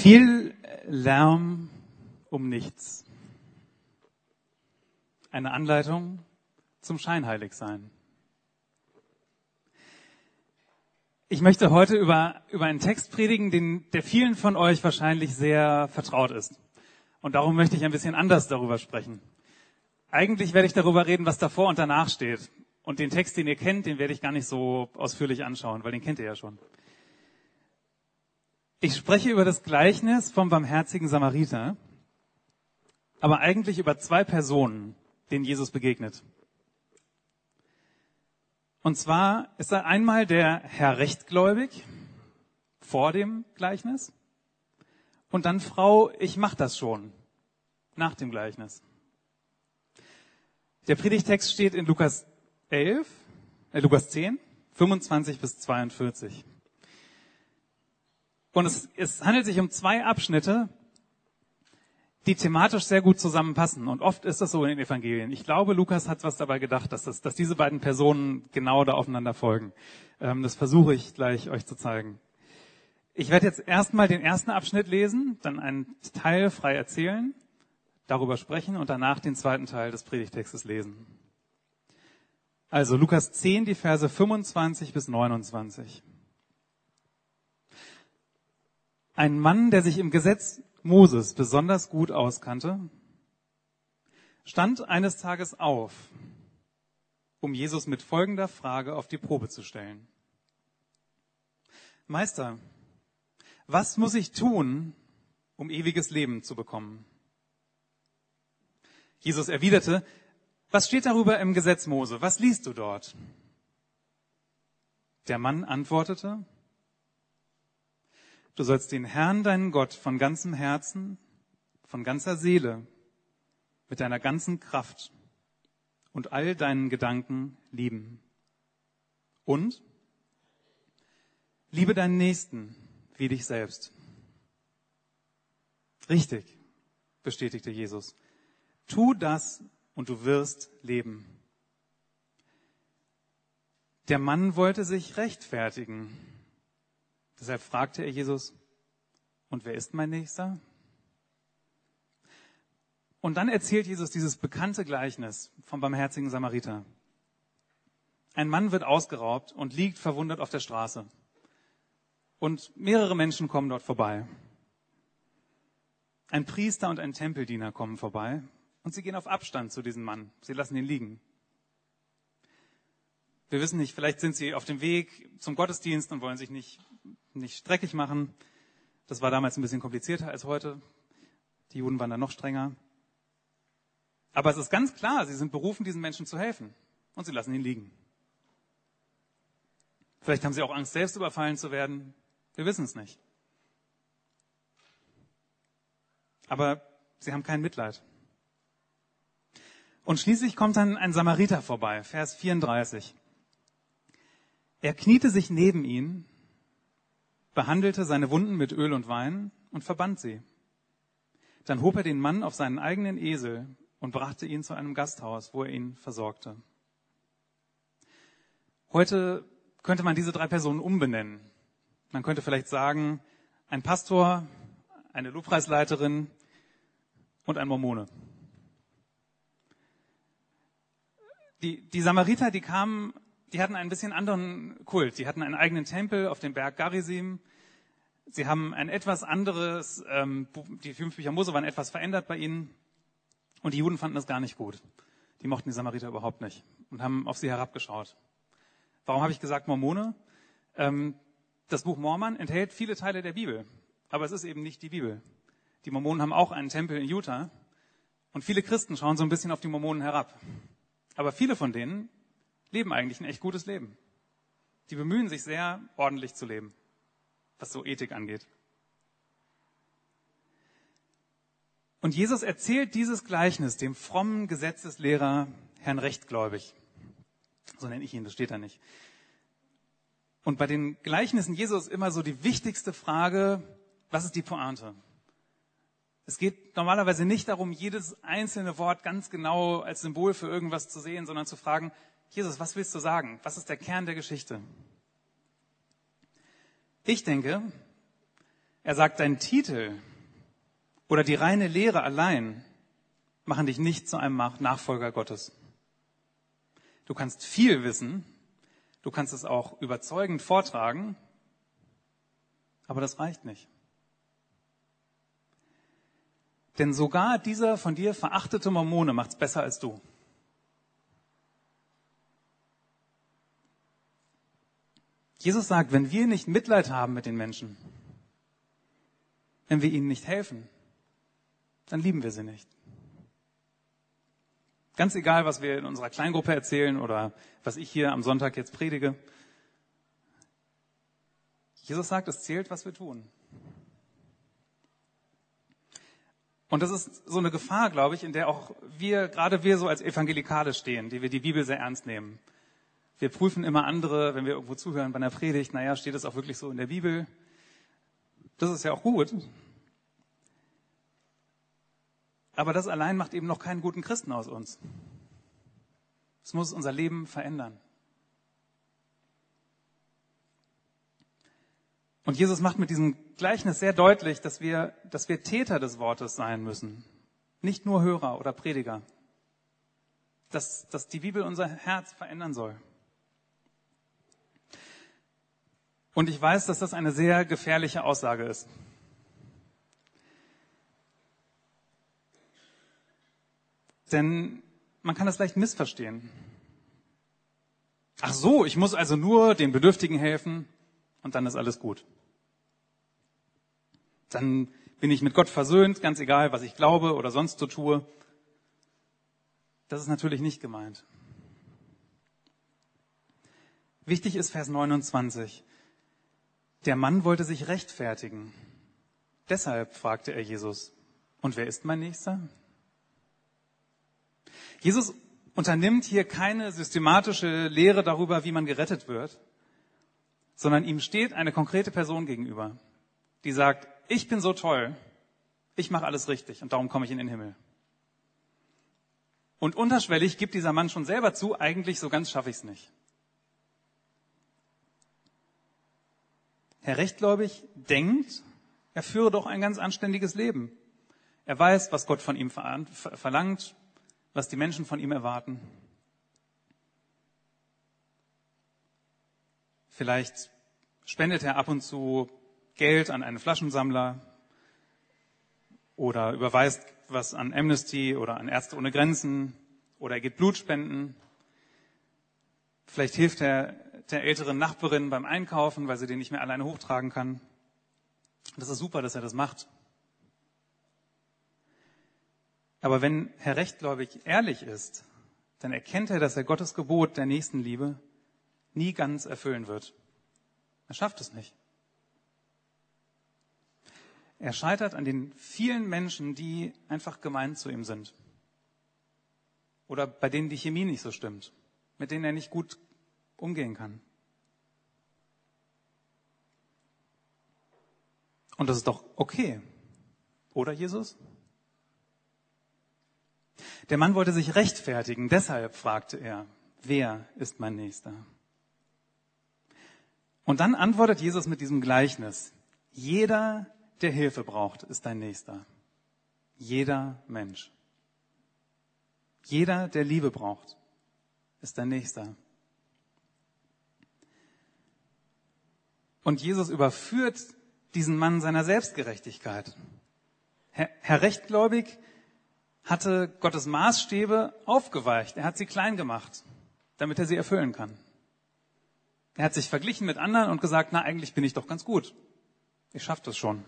Viel Lärm um nichts. Eine Anleitung zum Scheinheiligsein. Ich möchte heute über, über einen Text predigen, den, der vielen von euch wahrscheinlich sehr vertraut ist. Und darum möchte ich ein bisschen anders darüber sprechen. Eigentlich werde ich darüber reden, was davor und danach steht. Und den Text, den ihr kennt, den werde ich gar nicht so ausführlich anschauen, weil den kennt ihr ja schon. Ich spreche über das Gleichnis vom barmherzigen Samariter, aber eigentlich über zwei Personen, denen Jesus begegnet. Und zwar ist er einmal der Herr rechtgläubig vor dem Gleichnis und dann Frau, ich mach das schon nach dem Gleichnis. Der Predigtext steht in Lukas 11, äh, Lukas 10, 25 bis 42. Und es, es handelt sich um zwei Abschnitte, die thematisch sehr gut zusammenpassen. Und oft ist das so in den Evangelien. Ich glaube, Lukas hat was dabei gedacht, dass, das, dass diese beiden Personen genau da aufeinander folgen. Ähm, das versuche ich gleich euch zu zeigen. Ich werde jetzt erstmal den ersten Abschnitt lesen, dann einen Teil frei erzählen, darüber sprechen und danach den zweiten Teil des Predigtextes lesen. Also Lukas 10, die Verse 25 bis 29. Ein Mann, der sich im Gesetz Moses besonders gut auskannte, stand eines Tages auf, um Jesus mit folgender Frage auf die Probe zu stellen. Meister, was muss ich tun, um ewiges Leben zu bekommen? Jesus erwiderte, was steht darüber im Gesetz Mose? Was liest du dort? Der Mann antwortete, Du sollst den Herrn, deinen Gott, von ganzem Herzen, von ganzer Seele, mit deiner ganzen Kraft und all deinen Gedanken lieben. Und liebe deinen Nächsten wie dich selbst. Richtig, bestätigte Jesus. Tu das und du wirst leben. Der Mann wollte sich rechtfertigen Deshalb fragte er Jesus, und wer ist mein Nächster? Und dann erzählt Jesus dieses bekannte Gleichnis vom barmherzigen Samariter. Ein Mann wird ausgeraubt und liegt verwundet auf der Straße. Und mehrere Menschen kommen dort vorbei. Ein Priester und ein Tempeldiener kommen vorbei und sie gehen auf Abstand zu diesem Mann. Sie lassen ihn liegen. Wir wissen nicht, vielleicht sind sie auf dem Weg zum Gottesdienst und wollen sich nicht nicht streckig machen. Das war damals ein bisschen komplizierter als heute. Die Juden waren da noch strenger. Aber es ist ganz klar, sie sind berufen, diesen Menschen zu helfen. Und sie lassen ihn liegen. Vielleicht haben sie auch Angst, selbst überfallen zu werden. Wir wissen es nicht. Aber sie haben kein Mitleid. Und schließlich kommt dann ein Samariter vorbei, Vers 34. Er kniete sich neben ihn behandelte seine Wunden mit Öl und Wein und verband sie. Dann hob er den Mann auf seinen eigenen Esel und brachte ihn zu einem Gasthaus, wo er ihn versorgte. Heute könnte man diese drei Personen umbenennen. Man könnte vielleicht sagen, ein Pastor, eine Lobpreisleiterin und ein Mormone. Die, die Samariter, die kamen die hatten ein bisschen anderen Kult. Sie hatten einen eigenen Tempel auf dem Berg Garizim. Sie haben ein etwas anderes, ähm, die fünf Bücher Mose waren etwas verändert bei ihnen. Und die Juden fanden das gar nicht gut. Die mochten die Samariter überhaupt nicht und haben auf sie herabgeschaut. Warum habe ich gesagt Mormone? Ähm, das Buch Mormon enthält viele Teile der Bibel, aber es ist eben nicht die Bibel. Die Mormonen haben auch einen Tempel in Utah und viele Christen schauen so ein bisschen auf die Mormonen herab. Aber viele von denen leben eigentlich ein echt gutes Leben. Die bemühen sich sehr, ordentlich zu leben, was so Ethik angeht. Und Jesus erzählt dieses Gleichnis dem frommen Gesetzeslehrer Herrn Rechtgläubig. So nenne ich ihn, das steht da nicht. Und bei den Gleichnissen Jesus immer so die wichtigste Frage, was ist die Pointe? Es geht normalerweise nicht darum, jedes einzelne Wort ganz genau als Symbol für irgendwas zu sehen, sondern zu fragen, Jesus, was willst du sagen? Was ist der Kern der Geschichte? Ich denke, Er sagt, dein Titel oder die reine Lehre allein machen dich nicht zu einem Nachfolger Gottes. Du kannst viel wissen, du kannst es auch überzeugend vortragen, aber das reicht nicht. Denn sogar dieser von dir verachtete Mormone macht's besser als du. Jesus sagt, wenn wir nicht Mitleid haben mit den Menschen, wenn wir ihnen nicht helfen, dann lieben wir sie nicht. Ganz egal, was wir in unserer Kleingruppe erzählen oder was ich hier am Sonntag jetzt predige. Jesus sagt, es zählt, was wir tun. Und das ist so eine Gefahr, glaube ich, in der auch wir, gerade wir so als Evangelikale stehen, die wir die Bibel sehr ernst nehmen. Wir prüfen immer andere, wenn wir irgendwo zuhören bei einer Predigt, naja, steht es auch wirklich so in der Bibel? Das ist ja auch gut. Aber das allein macht eben noch keinen guten Christen aus uns. Es muss unser Leben verändern. Und Jesus macht mit diesem Gleichnis sehr deutlich, dass wir, dass wir Täter des Wortes sein müssen. Nicht nur Hörer oder Prediger. Dass, dass die Bibel unser Herz verändern soll. Und ich weiß, dass das eine sehr gefährliche Aussage ist. Denn man kann das leicht missverstehen. Ach so, ich muss also nur den Bedürftigen helfen und dann ist alles gut. Dann bin ich mit Gott versöhnt, ganz egal, was ich glaube oder sonst so tue. Das ist natürlich nicht gemeint. Wichtig ist Vers 29. Der Mann wollte sich rechtfertigen. Deshalb fragte er Jesus, und wer ist mein Nächster? Jesus unternimmt hier keine systematische Lehre darüber, wie man gerettet wird, sondern ihm steht eine konkrete Person gegenüber, die sagt, ich bin so toll, ich mache alles richtig und darum komme ich in den Himmel. Und unterschwellig gibt dieser Mann schon selber zu, eigentlich so ganz schaffe ich es nicht. Herr Rechtgläubig denkt, er führe doch ein ganz anständiges Leben. Er weiß, was Gott von ihm verlangt, was die Menschen von ihm erwarten. Vielleicht spendet er ab und zu Geld an einen Flaschensammler oder überweist was an Amnesty oder an Ärzte ohne Grenzen oder er geht Blut spenden. Vielleicht hilft er der älteren Nachbarin beim Einkaufen, weil sie den nicht mehr alleine hochtragen kann. Das ist super, dass er das macht. Aber wenn Herr Rechtgläubig ehrlich ist, dann erkennt er, dass er Gottes Gebot der Nächstenliebe nie ganz erfüllen wird. Er schafft es nicht. Er scheitert an den vielen Menschen, die einfach gemein zu ihm sind. Oder bei denen die Chemie nicht so stimmt, mit denen er nicht gut umgehen kann. Und das ist doch okay. Oder Jesus? Der Mann wollte sich rechtfertigen, deshalb fragte er, wer ist mein Nächster? Und dann antwortet Jesus mit diesem Gleichnis. Jeder, der Hilfe braucht, ist dein Nächster. Jeder Mensch. Jeder, der Liebe braucht, ist dein Nächster. Und Jesus überführt diesen Mann seiner Selbstgerechtigkeit. Herr, Herr Rechtgläubig hatte Gottes Maßstäbe aufgeweicht. Er hat sie klein gemacht, damit er sie erfüllen kann. Er hat sich verglichen mit anderen und gesagt, na, eigentlich bin ich doch ganz gut. Ich schaffe das schon.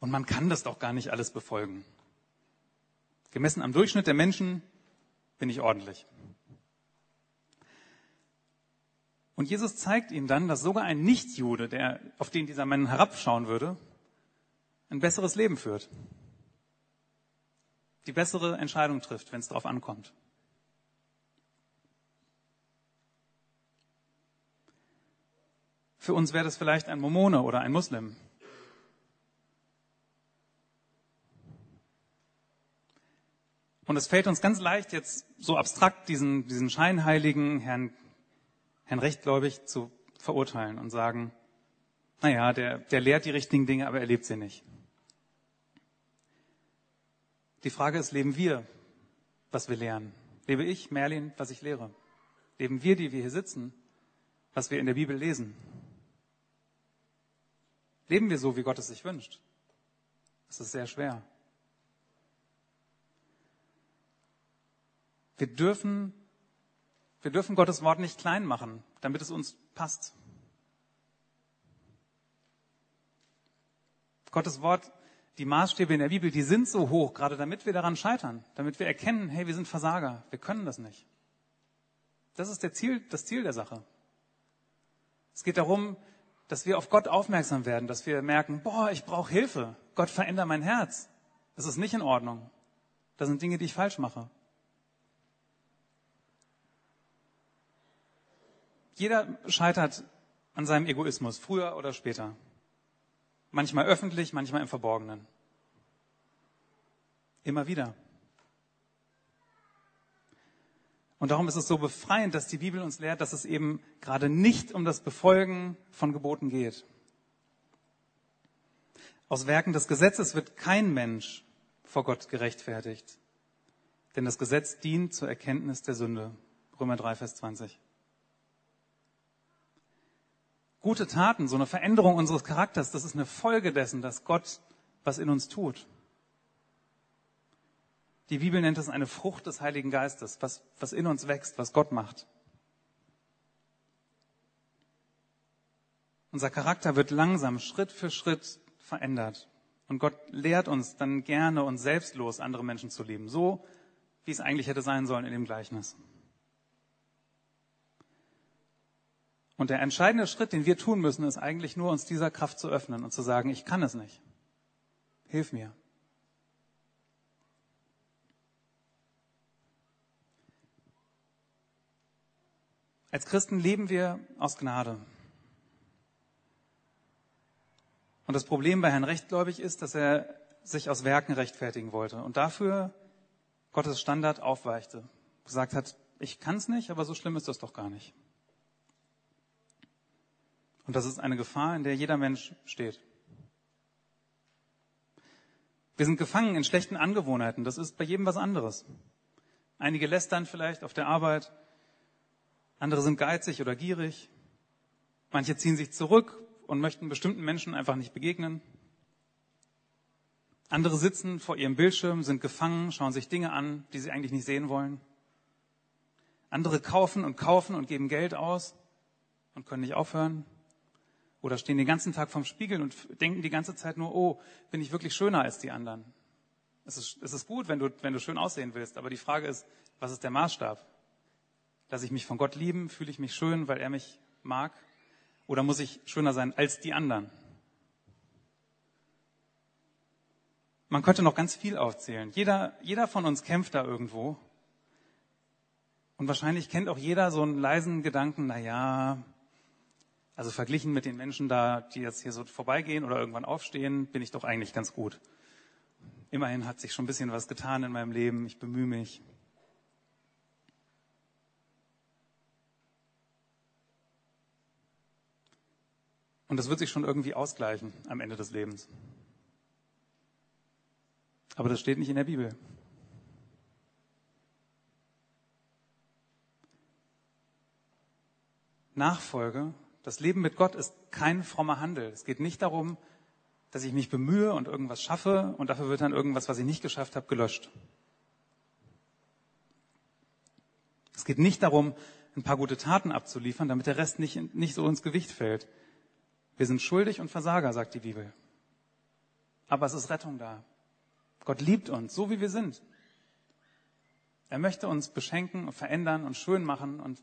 Und man kann das doch gar nicht alles befolgen. Gemessen am Durchschnitt der Menschen bin ich ordentlich. Und Jesus zeigt ihm dann, dass sogar ein Nichtjude, der, auf den dieser Mann herabschauen würde, ein besseres Leben führt. Die bessere Entscheidung trifft, wenn es darauf ankommt. Für uns wäre das vielleicht ein Mormone oder ein Muslim. Und es fällt uns ganz leicht, jetzt so abstrakt diesen, diesen scheinheiligen Herrn, Herrn Rechtgläubig zu verurteilen und sagen, naja, der, der lehrt die richtigen Dinge, aber er lebt sie nicht. Die Frage ist, leben wir, was wir lernen? Lebe ich, Merlin, was ich lehre? Leben wir, die wir hier sitzen, was wir in der Bibel lesen? Leben wir so, wie Gott es sich wünscht? Das ist sehr schwer. Wir dürfen, wir dürfen Gottes Wort nicht klein machen, damit es uns passt. Gottes Wort, die Maßstäbe in der Bibel, die sind so hoch, gerade damit wir daran scheitern, damit wir erkennen, hey, wir sind Versager, wir können das nicht. Das ist der Ziel, das Ziel der Sache. Es geht darum, dass wir auf Gott aufmerksam werden, dass wir merken, boah, ich brauche Hilfe. Gott verändert mein Herz. Das ist nicht in Ordnung. Das sind Dinge, die ich falsch mache. Jeder scheitert an seinem Egoismus, früher oder später. Manchmal öffentlich, manchmal im Verborgenen. Immer wieder. Und darum ist es so befreiend, dass die Bibel uns lehrt, dass es eben gerade nicht um das Befolgen von Geboten geht. Aus Werken des Gesetzes wird kein Mensch vor Gott gerechtfertigt. Denn das Gesetz dient zur Erkenntnis der Sünde. Römer 3, Vers 20. Gute Taten, so eine Veränderung unseres Charakters, das ist eine Folge dessen, dass Gott was in uns tut. Die Bibel nennt es eine Frucht des Heiligen Geistes, was, was in uns wächst, was Gott macht. Unser Charakter wird langsam, Schritt für Schritt verändert. Und Gott lehrt uns dann gerne und selbstlos andere Menschen zu lieben. So, wie es eigentlich hätte sein sollen in dem Gleichnis. Und der entscheidende Schritt, den wir tun müssen, ist eigentlich nur, uns dieser Kraft zu öffnen und zu sagen, ich kann es nicht. Hilf mir. Als Christen leben wir aus Gnade. Und das Problem bei Herrn Rechtgläubig ist, dass er sich aus Werken rechtfertigen wollte und dafür Gottes Standard aufweichte. Gesagt hat, ich kann es nicht, aber so schlimm ist das doch gar nicht. Und das ist eine Gefahr, in der jeder Mensch steht. Wir sind gefangen in schlechten Angewohnheiten. Das ist bei jedem was anderes. Einige lästern vielleicht auf der Arbeit, andere sind geizig oder gierig. Manche ziehen sich zurück und möchten bestimmten Menschen einfach nicht begegnen. Andere sitzen vor ihrem Bildschirm, sind gefangen, schauen sich Dinge an, die sie eigentlich nicht sehen wollen. Andere kaufen und kaufen und geben Geld aus und können nicht aufhören. Oder stehen den ganzen Tag vorm Spiegel und denken die ganze Zeit nur, oh, bin ich wirklich schöner als die anderen? Es ist, es ist gut, wenn du, wenn du schön aussehen willst, aber die Frage ist, was ist der Maßstab? Lasse ich mich von Gott lieben? Fühle ich mich schön, weil er mich mag? Oder muss ich schöner sein als die anderen? Man könnte noch ganz viel aufzählen. Jeder, jeder von uns kämpft da irgendwo. Und wahrscheinlich kennt auch jeder so einen leisen Gedanken, na ja, also verglichen mit den Menschen da, die jetzt hier so vorbeigehen oder irgendwann aufstehen, bin ich doch eigentlich ganz gut. Immerhin hat sich schon ein bisschen was getan in meinem Leben. Ich bemühe mich. Und das wird sich schon irgendwie ausgleichen am Ende des Lebens. Aber das steht nicht in der Bibel. Nachfolge, das Leben mit Gott ist kein frommer Handel. Es geht nicht darum, dass ich mich bemühe und irgendwas schaffe und dafür wird dann irgendwas, was ich nicht geschafft habe, gelöscht. Es geht nicht darum, ein paar gute Taten abzuliefern, damit der Rest nicht, nicht so ins Gewicht fällt. Wir sind schuldig und Versager, sagt die Bibel. Aber es ist Rettung da. Gott liebt uns, so wie wir sind. Er möchte uns beschenken und verändern und schön machen und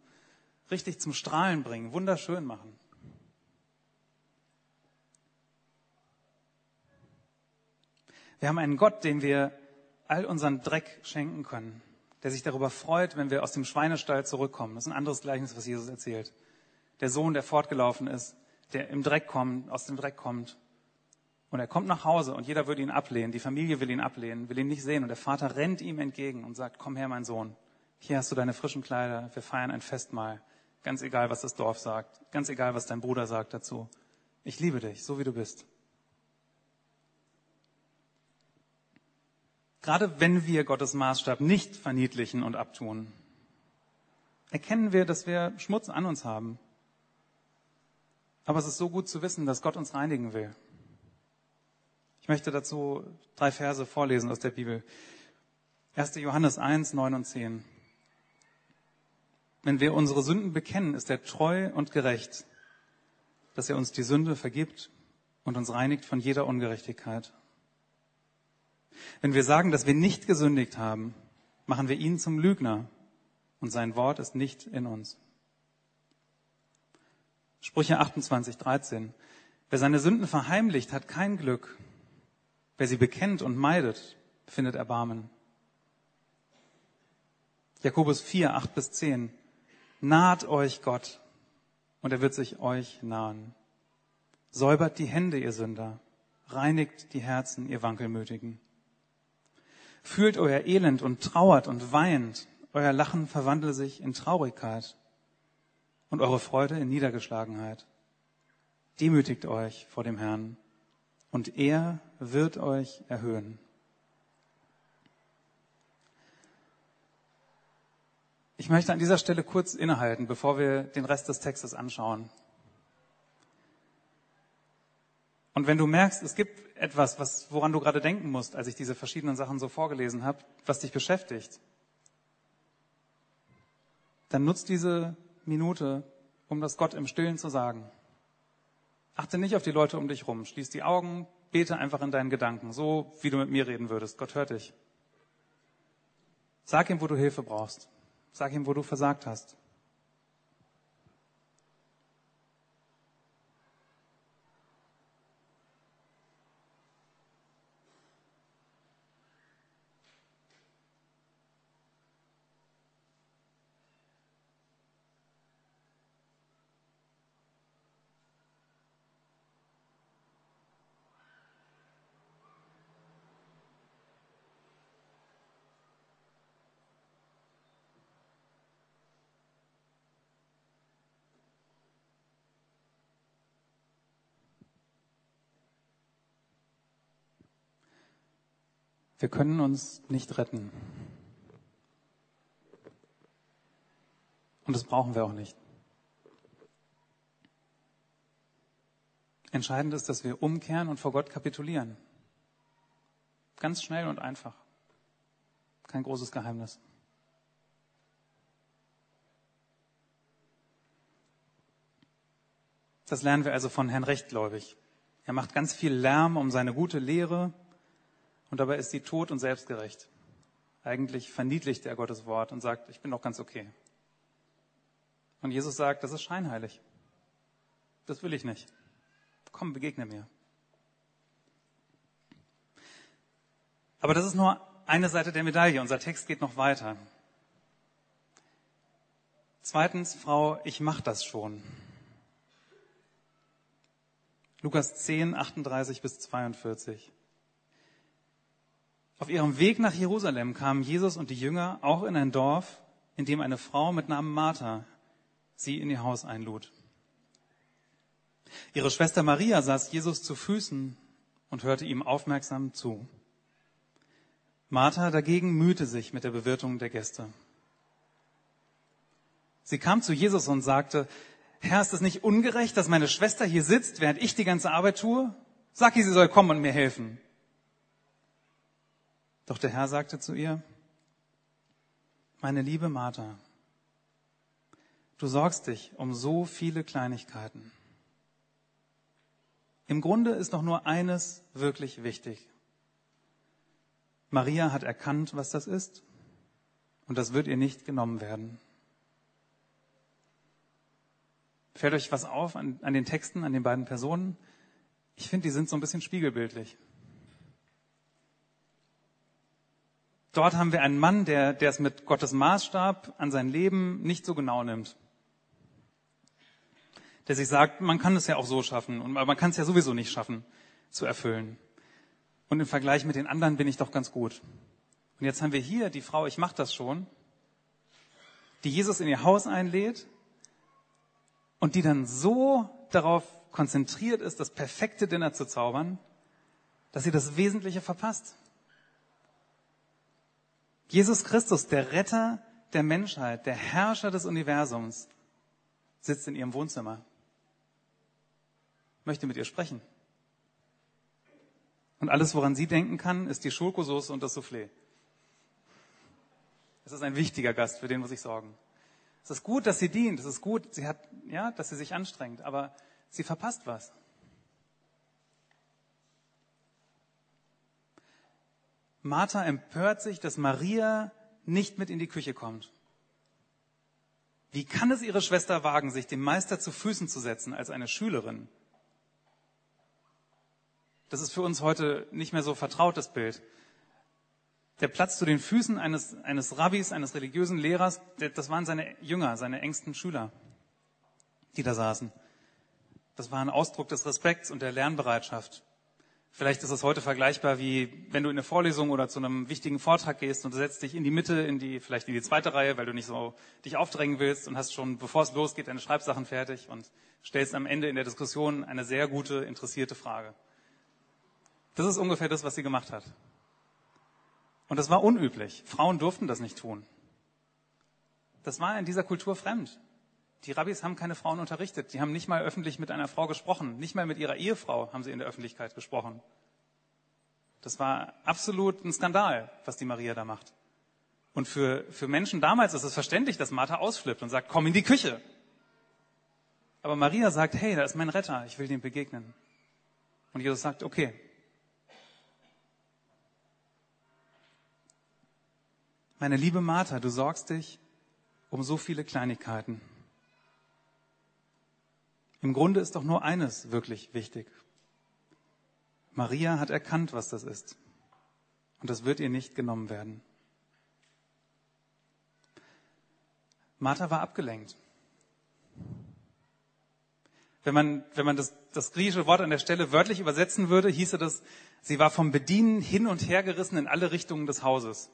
richtig zum Strahlen bringen, wunderschön machen. Wir haben einen Gott, dem wir all unseren Dreck schenken können, der sich darüber freut, wenn wir aus dem Schweinestall zurückkommen. Das ist ein anderes Gleichnis, was Jesus erzählt. Der Sohn, der fortgelaufen ist, der im Dreck kommt, aus dem Dreck kommt. Und er kommt nach Hause und jeder würde ihn ablehnen. Die Familie will ihn ablehnen, will ihn nicht sehen. Und der Vater rennt ihm entgegen und sagt, komm her, mein Sohn. Hier hast du deine frischen Kleider. Wir feiern ein Festmahl. Ganz egal, was das Dorf sagt. Ganz egal, was dein Bruder sagt dazu. Ich liebe dich, so wie du bist. Gerade wenn wir Gottes Maßstab nicht verniedlichen und abtun, erkennen wir, dass wir Schmutz an uns haben. Aber es ist so gut zu wissen, dass Gott uns reinigen will. Ich möchte dazu drei Verse vorlesen aus der Bibel. 1. Johannes 1, 9 und 10. Wenn wir unsere Sünden bekennen, ist er treu und gerecht, dass er uns die Sünde vergibt und uns reinigt von jeder Ungerechtigkeit. Wenn wir sagen, dass wir nicht gesündigt haben, machen wir ihn zum Lügner und sein Wort ist nicht in uns. Sprüche 28, 13. Wer seine Sünden verheimlicht, hat kein Glück. Wer sie bekennt und meidet, findet Erbarmen. Jakobus 4, 8 bis 10. Naht euch Gott und er wird sich euch nahen. Säubert die Hände, ihr Sünder. Reinigt die Herzen, ihr Wankelmütigen. Fühlt euer Elend und trauert und weint. Euer Lachen verwandle sich in Traurigkeit und eure Freude in Niedergeschlagenheit. Demütigt euch vor dem Herrn und er wird euch erhöhen. Ich möchte an dieser Stelle kurz innehalten, bevor wir den Rest des Textes anschauen. Und wenn du merkst, es gibt etwas, was, woran du gerade denken musst, als ich diese verschiedenen Sachen so vorgelesen habe, was dich beschäftigt, dann nutzt diese Minute, um das Gott im Stillen zu sagen. Achte nicht auf die Leute um dich rum. Schließ die Augen, bete einfach in deinen Gedanken, so wie du mit mir reden würdest. Gott hört dich. Sag ihm, wo du Hilfe brauchst. Sag ihm, wo du versagt hast. Wir können uns nicht retten. Und das brauchen wir auch nicht. Entscheidend ist, dass wir umkehren und vor Gott kapitulieren. Ganz schnell und einfach. Kein großes Geheimnis. Das lernen wir also von Herrn Rechtgläubig. Er macht ganz viel Lärm um seine gute Lehre, und dabei ist sie tot und selbstgerecht. Eigentlich verniedlicht er Gottes Wort und sagt, ich bin doch ganz okay. Und Jesus sagt, das ist scheinheilig. Das will ich nicht. Komm, begegne mir. Aber das ist nur eine Seite der Medaille. Unser Text geht noch weiter. Zweitens, Frau, ich mach das schon. Lukas 10, 38 bis 42. Auf ihrem Weg nach Jerusalem kamen Jesus und die Jünger auch in ein Dorf, in dem eine Frau mit Namen Martha sie in ihr Haus einlud. Ihre Schwester Maria saß Jesus zu Füßen und hörte ihm aufmerksam zu. Martha dagegen mühte sich mit der Bewirtung der Gäste. Sie kam zu Jesus und sagte, Herr, ist es nicht ungerecht, dass meine Schwester hier sitzt, während ich die ganze Arbeit tue? Sag ihr, sie soll kommen und mir helfen. Doch der Herr sagte zu ihr, meine liebe Martha, du sorgst dich um so viele Kleinigkeiten. Im Grunde ist doch nur eines wirklich wichtig. Maria hat erkannt, was das ist, und das wird ihr nicht genommen werden. Fällt euch was auf an, an den Texten, an den beiden Personen? Ich finde, die sind so ein bisschen spiegelbildlich. Dort haben wir einen Mann, der, der es mit Gottes Maßstab an sein Leben nicht so genau nimmt. Der sich sagt, man kann es ja auch so schaffen, und man kann es ja sowieso nicht schaffen, zu erfüllen. Und im Vergleich mit den anderen bin ich doch ganz gut. Und jetzt haben wir hier die Frau, ich mache das schon, die Jesus in ihr Haus einlädt und die dann so darauf konzentriert ist, das perfekte Dinner zu zaubern, dass sie das Wesentliche verpasst. Jesus Christus, der Retter der Menschheit, der Herrscher des Universums, sitzt in ihrem Wohnzimmer, möchte mit ihr sprechen. Und alles, woran sie denken kann, ist die Schokosauce und das Soufflé. Es ist ein wichtiger Gast, für den muss ich sorgen. Es ist gut, dass sie dient. Es ist gut, sie hat, ja, dass sie sich anstrengt. Aber sie verpasst was. Martha empört sich, dass Maria nicht mit in die Küche kommt. Wie kann es ihre Schwester wagen, sich dem Meister zu Füßen zu setzen als eine Schülerin? Das ist für uns heute nicht mehr so vertrautes Bild. Der Platz zu den Füßen eines, eines Rabbis, eines religiösen Lehrers, das waren seine Jünger, seine engsten Schüler, die da saßen. Das war ein Ausdruck des Respekts und der Lernbereitschaft. Vielleicht ist es heute vergleichbar wie, wenn du in eine Vorlesung oder zu einem wichtigen Vortrag gehst und du setzt dich in die Mitte, in die, vielleicht in die zweite Reihe, weil du nicht so dich aufdrängen willst und hast schon, bevor es losgeht, deine Schreibsachen fertig und stellst am Ende in der Diskussion eine sehr gute, interessierte Frage. Das ist ungefähr das, was sie gemacht hat. Und das war unüblich. Frauen durften das nicht tun. Das war in dieser Kultur fremd. Die Rabbis haben keine Frauen unterrichtet. Die haben nicht mal öffentlich mit einer Frau gesprochen. Nicht mal mit ihrer Ehefrau haben sie in der Öffentlichkeit gesprochen. Das war absolut ein Skandal, was die Maria da macht. Und für, für Menschen damals ist es verständlich, dass Martha ausflippt und sagt, komm in die Küche. Aber Maria sagt, hey, da ist mein Retter, ich will dem begegnen. Und Jesus sagt, okay. Meine liebe Martha, du sorgst dich um so viele Kleinigkeiten. Im Grunde ist doch nur eines wirklich wichtig. Maria hat erkannt, was das ist. Und das wird ihr nicht genommen werden. Martha war abgelenkt. Wenn man, wenn man das, das griechische Wort an der Stelle wörtlich übersetzen würde, hieße das, sie war vom Bedienen hin und her gerissen in alle Richtungen des Hauses.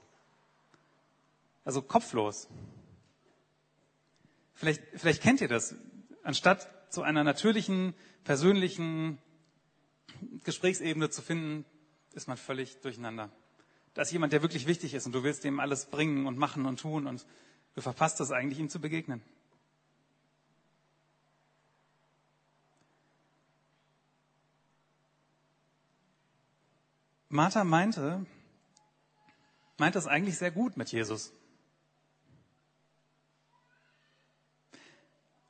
Also kopflos. Vielleicht, vielleicht kennt ihr das. Anstatt zu einer natürlichen, persönlichen Gesprächsebene zu finden, ist man völlig durcheinander. Da ist jemand, der wirklich wichtig ist und du willst dem alles bringen und machen und tun und du verpasst es eigentlich, ihm zu begegnen. Martha meinte, meint das eigentlich sehr gut mit Jesus.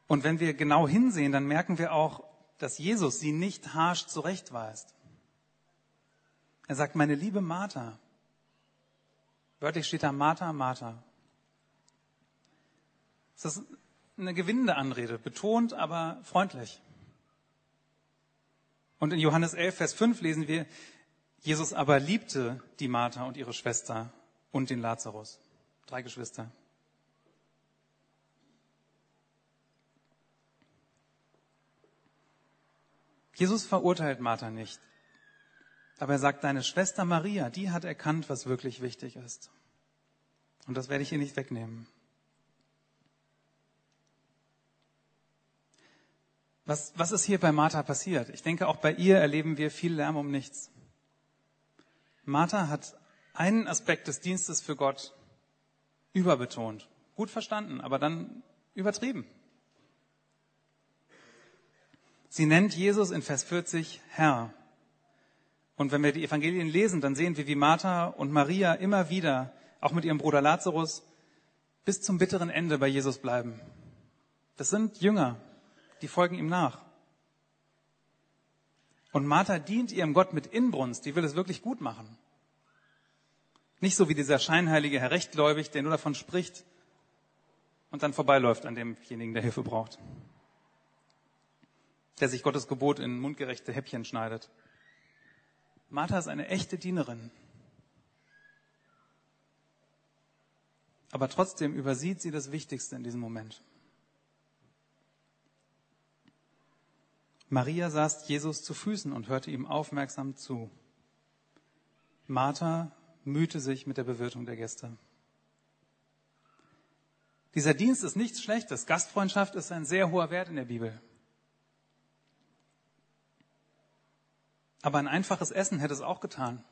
Und wenn wir genau hinsehen, dann merken wir auch, dass Jesus sie nicht harsch zurechtweist. Er sagt, meine liebe Martha. Wörtlich steht da Martha, Martha. Das ist eine gewinnende Anrede, betont, aber freundlich. Und in Johannes 11, Vers 5 lesen wir, Jesus aber liebte die Martha und ihre Schwester und den Lazarus. Drei Geschwister. Jesus verurteilt Martha nicht. Aber er sagt, deine Schwester Maria, die hat erkannt, was wirklich wichtig ist. Und das werde ich ihr nicht wegnehmen. Was, was ist hier bei Martha passiert? Ich denke, auch bei ihr erleben wir viel Lärm um nichts. Martha hat einen Aspekt des Dienstes für Gott überbetont. Gut verstanden, aber dann übertrieben. Sie nennt Jesus in Vers 40 Herr. Und wenn wir die Evangelien lesen, dann sehen wir, wie Martha und Maria immer wieder, auch mit ihrem Bruder Lazarus, bis zum bitteren Ende bei Jesus bleiben. Das sind Jünger, die folgen ihm nach. Und Martha dient ihrem Gott mit Inbrunst, die will es wirklich gut machen. Nicht so wie dieser scheinheilige Herr Rechtgläubig, der nur davon spricht und dann vorbeiläuft an demjenigen, der Hilfe braucht der sich Gottes Gebot in mundgerechte Häppchen schneidet. Martha ist eine echte Dienerin. Aber trotzdem übersieht sie das Wichtigste in diesem Moment. Maria saß Jesus zu Füßen und hörte ihm aufmerksam zu. Martha mühte sich mit der Bewirtung der Gäste. Dieser Dienst ist nichts Schlechtes. Gastfreundschaft ist ein sehr hoher Wert in der Bibel. Aber ein einfaches Essen hätte es auch getan.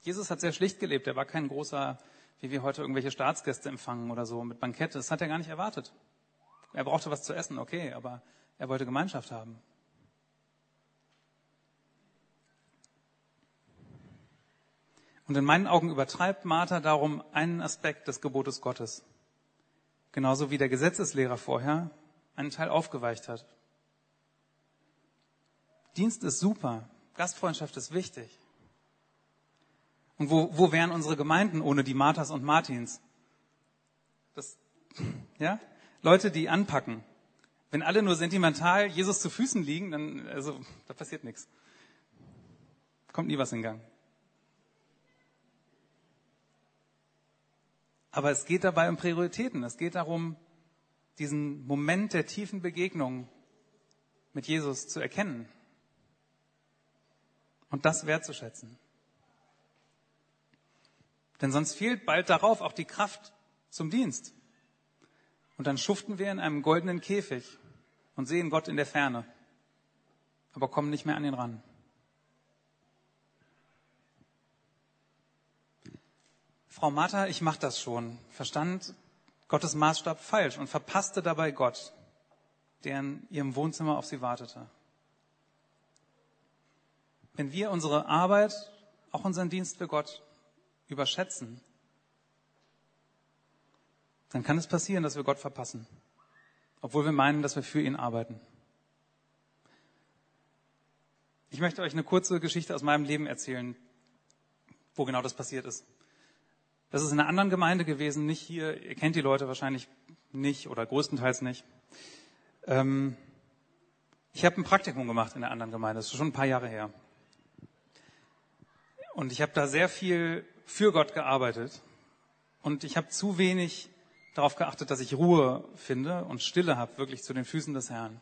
Jesus hat sehr schlicht gelebt. Er war kein großer, wie wir heute irgendwelche Staatsgäste empfangen oder so mit Bankette. Das hat er gar nicht erwartet. Er brauchte was zu essen, okay, aber er wollte Gemeinschaft haben. Und in meinen Augen übertreibt Martha darum einen Aspekt des Gebotes Gottes. Genauso wie der Gesetzeslehrer vorher einen Teil aufgeweicht hat. Dienst ist super. Gastfreundschaft ist wichtig. Und wo, wo wären unsere Gemeinden ohne die Marthas und Martins? Das, ja? Leute, die anpacken. Wenn alle nur sentimental Jesus zu Füßen liegen, dann, also, da passiert nichts. Kommt nie was in Gang. Aber es geht dabei um Prioritäten. Es geht darum, diesen Moment der tiefen Begegnung mit Jesus zu erkennen und das wertzuschätzen. Denn sonst fehlt bald darauf auch die Kraft zum Dienst. Und dann schuften wir in einem goldenen Käfig und sehen Gott in der Ferne, aber kommen nicht mehr an ihn ran. Frau Martha, ich mach das schon, verstand Gottes Maßstab falsch und verpasste dabei Gott, der in ihrem Wohnzimmer auf sie wartete. Wenn wir unsere Arbeit, auch unseren Dienst für Gott überschätzen, dann kann es passieren, dass wir Gott verpassen, obwohl wir meinen, dass wir für ihn arbeiten. Ich möchte euch eine kurze Geschichte aus meinem Leben erzählen, wo genau das passiert ist. Das ist in einer anderen Gemeinde gewesen, nicht hier. Ihr kennt die Leute wahrscheinlich nicht oder größtenteils nicht. Ähm, ich habe ein Praktikum gemacht in der anderen Gemeinde. Das ist schon ein paar Jahre her. Und ich habe da sehr viel für Gott gearbeitet. Und ich habe zu wenig darauf geachtet, dass ich Ruhe finde und Stille habe, wirklich zu den Füßen des Herrn.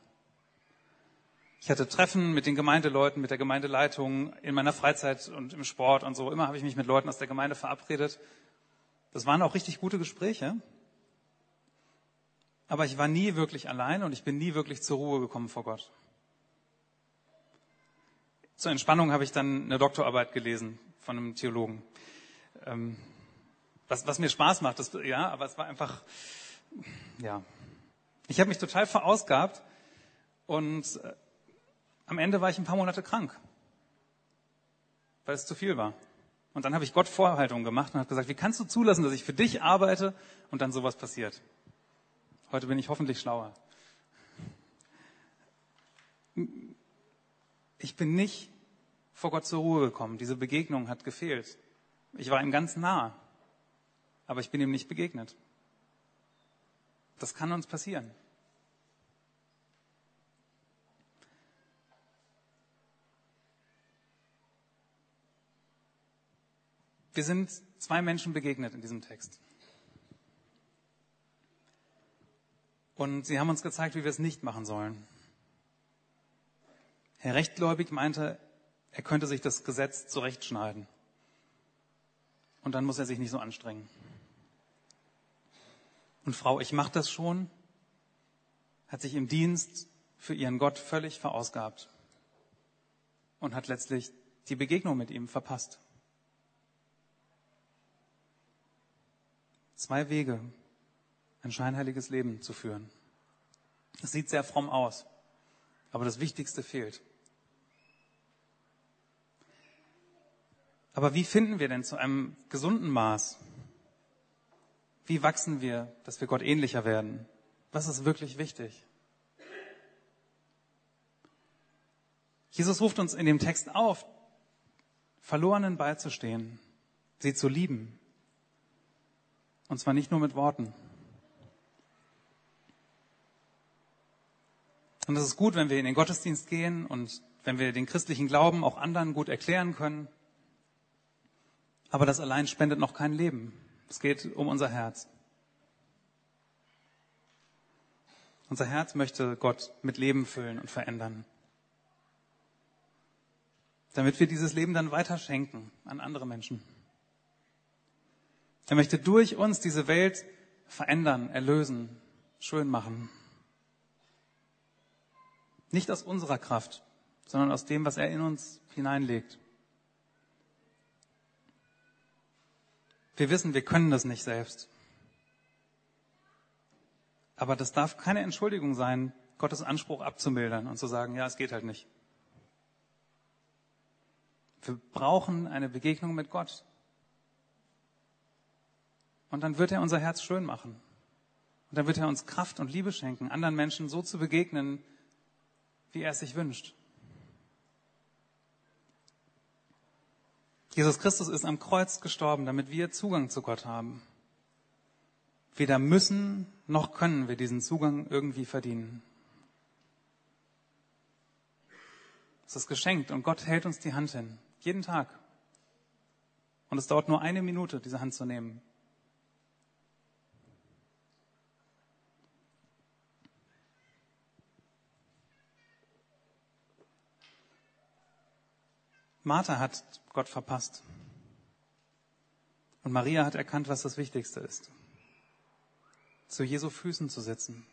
Ich hatte Treffen mit den Gemeindeleuten, mit der Gemeindeleitung in meiner Freizeit und im Sport und so. Immer habe ich mich mit Leuten aus der Gemeinde verabredet das waren auch richtig gute Gespräche. Aber ich war nie wirklich allein und ich bin nie wirklich zur Ruhe gekommen vor Gott. Zur Entspannung habe ich dann eine Doktorarbeit gelesen von einem Theologen. Ähm, was, was mir Spaß macht, das, ja, aber es war einfach, ja. Ich habe mich total verausgabt und äh, am Ende war ich ein paar Monate krank, weil es zu viel war. Und dann habe ich Gott Vorhaltungen gemacht und habe gesagt, wie kannst du zulassen, dass ich für dich arbeite und dann sowas passiert? Heute bin ich hoffentlich schlauer. Ich bin nicht vor Gott zur Ruhe gekommen. Diese Begegnung hat gefehlt. Ich war ihm ganz nah, aber ich bin ihm nicht begegnet. Das kann uns passieren. Wir sind zwei Menschen begegnet in diesem Text. Und sie haben uns gezeigt, wie wir es nicht machen sollen. Herr Rechtgläubig meinte, er könnte sich das Gesetz zurechtschneiden. Und dann muss er sich nicht so anstrengen. Und Frau, ich mache das schon, hat sich im Dienst für ihren Gott völlig verausgabt und hat letztlich die Begegnung mit ihm verpasst. Zwei Wege, ein scheinheiliges Leben zu führen. Es sieht sehr fromm aus, aber das Wichtigste fehlt. Aber wie finden wir denn zu einem gesunden Maß? Wie wachsen wir, dass wir Gott ähnlicher werden? Was ist wirklich wichtig? Jesus ruft uns in dem Text auf, Verlorenen beizustehen, sie zu lieben, und zwar nicht nur mit Worten. Und es ist gut, wenn wir in den Gottesdienst gehen und wenn wir den christlichen Glauben auch anderen gut erklären können. Aber das allein spendet noch kein Leben. Es geht um unser Herz. Unser Herz möchte Gott mit Leben füllen und verändern. Damit wir dieses Leben dann weiterschenken an andere Menschen. Er möchte durch uns diese Welt verändern, erlösen, schön machen. Nicht aus unserer Kraft, sondern aus dem, was er in uns hineinlegt. Wir wissen, wir können das nicht selbst. Aber das darf keine Entschuldigung sein, Gottes Anspruch abzumildern und zu sagen, ja, es geht halt nicht. Wir brauchen eine Begegnung mit Gott. Und dann wird er unser Herz schön machen. Und dann wird er uns Kraft und Liebe schenken, anderen Menschen so zu begegnen, wie er es sich wünscht. Jesus Christus ist am Kreuz gestorben, damit wir Zugang zu Gott haben. Weder müssen noch können wir diesen Zugang irgendwie verdienen. Es ist geschenkt und Gott hält uns die Hand hin. Jeden Tag. Und es dauert nur eine Minute, diese Hand zu nehmen. Martha hat Gott verpasst. Und Maria hat erkannt, was das Wichtigste ist zu Jesu Füßen zu sitzen.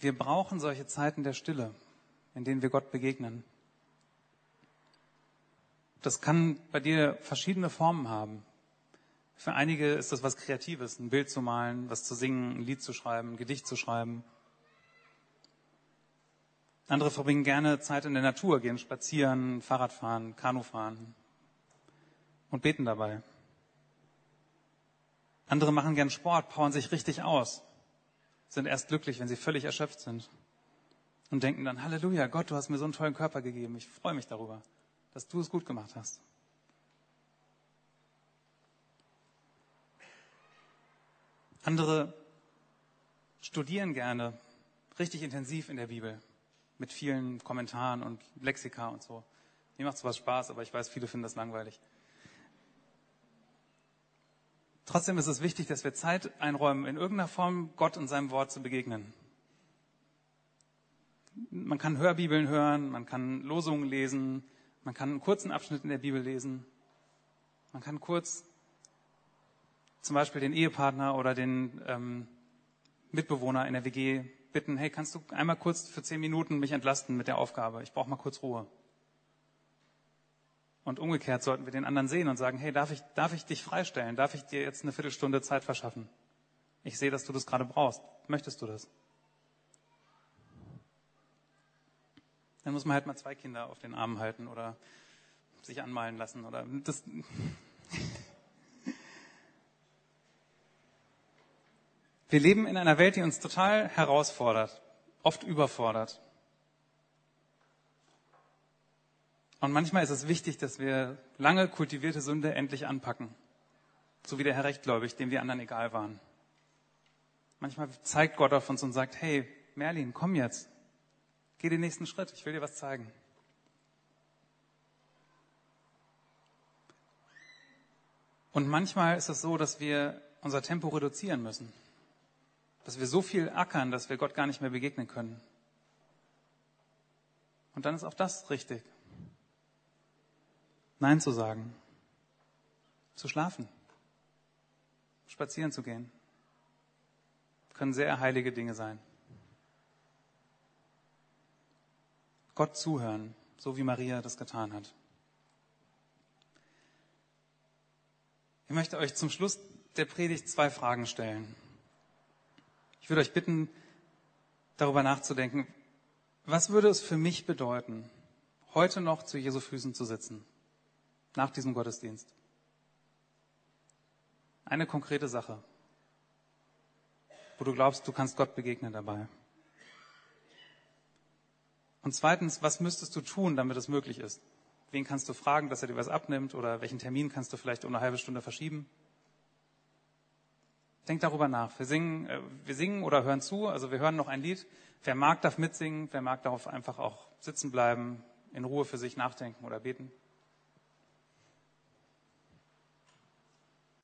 Wir brauchen solche Zeiten der Stille, in denen wir Gott begegnen. Das kann bei dir verschiedene Formen haben. Für einige ist das was Kreatives, ein Bild zu malen, was zu singen, ein Lied zu schreiben, ein Gedicht zu schreiben. Andere verbringen gerne Zeit in der Natur, gehen spazieren, Fahrrad fahren, Kanu fahren und beten dabei. Andere machen gern Sport, powern sich richtig aus, sind erst glücklich, wenn sie völlig erschöpft sind und denken dann, Halleluja, Gott, du hast mir so einen tollen Körper gegeben. Ich freue mich darüber, dass du es gut gemacht hast. Andere studieren gerne richtig intensiv in der Bibel mit vielen Kommentaren und Lexika und so. Mir macht sowas Spaß, aber ich weiß, viele finden das langweilig. Trotzdem ist es wichtig, dass wir Zeit einräumen, in irgendeiner Form Gott und seinem Wort zu begegnen. Man kann Hörbibeln hören, man kann Losungen lesen, man kann einen kurzen Abschnitt in der Bibel lesen, man kann kurz zum Beispiel den Ehepartner oder den ähm, Mitbewohner in der WG bitten, hey, kannst du einmal kurz für zehn Minuten mich entlasten mit der Aufgabe? Ich brauche mal kurz Ruhe. Und umgekehrt sollten wir den anderen sehen und sagen, hey, darf ich, darf ich dich freistellen? Darf ich dir jetzt eine Viertelstunde Zeit verschaffen? Ich sehe, dass du das gerade brauchst. Möchtest du das? Dann muss man halt mal zwei Kinder auf den Armen halten oder sich anmalen lassen oder das. Wir leben in einer Welt, die uns total herausfordert, oft überfordert. Und manchmal ist es wichtig, dass wir lange kultivierte Sünde endlich anpacken. So wie der Herr Rechtgläubig, dem wir anderen egal waren. Manchmal zeigt Gott auf uns und sagt, hey, Merlin, komm jetzt. Geh den nächsten Schritt. Ich will dir was zeigen. Und manchmal ist es so, dass wir unser Tempo reduzieren müssen. Dass wir so viel ackern, dass wir Gott gar nicht mehr begegnen können. Und dann ist auch das richtig. Nein zu sagen, zu schlafen, spazieren zu gehen, können sehr heilige Dinge sein. Gott zuhören, so wie Maria das getan hat. Ich möchte euch zum Schluss der Predigt zwei Fragen stellen. Ich würde euch bitten, darüber nachzudenken, was würde es für mich bedeuten, heute noch zu Jesu Füßen zu sitzen? nach diesem Gottesdienst. Eine konkrete Sache, wo du glaubst, du kannst Gott begegnen dabei. Und zweitens, was müsstest du tun, damit es möglich ist? Wen kannst du fragen, dass er dir was abnimmt oder welchen Termin kannst du vielleicht um eine halbe Stunde verschieben? Denk darüber nach. Wir singen, äh, wir singen oder hören zu, also wir hören noch ein Lied. Wer mag, darf mitsingen, wer mag, darf einfach auch sitzen bleiben, in Ruhe für sich nachdenken oder beten.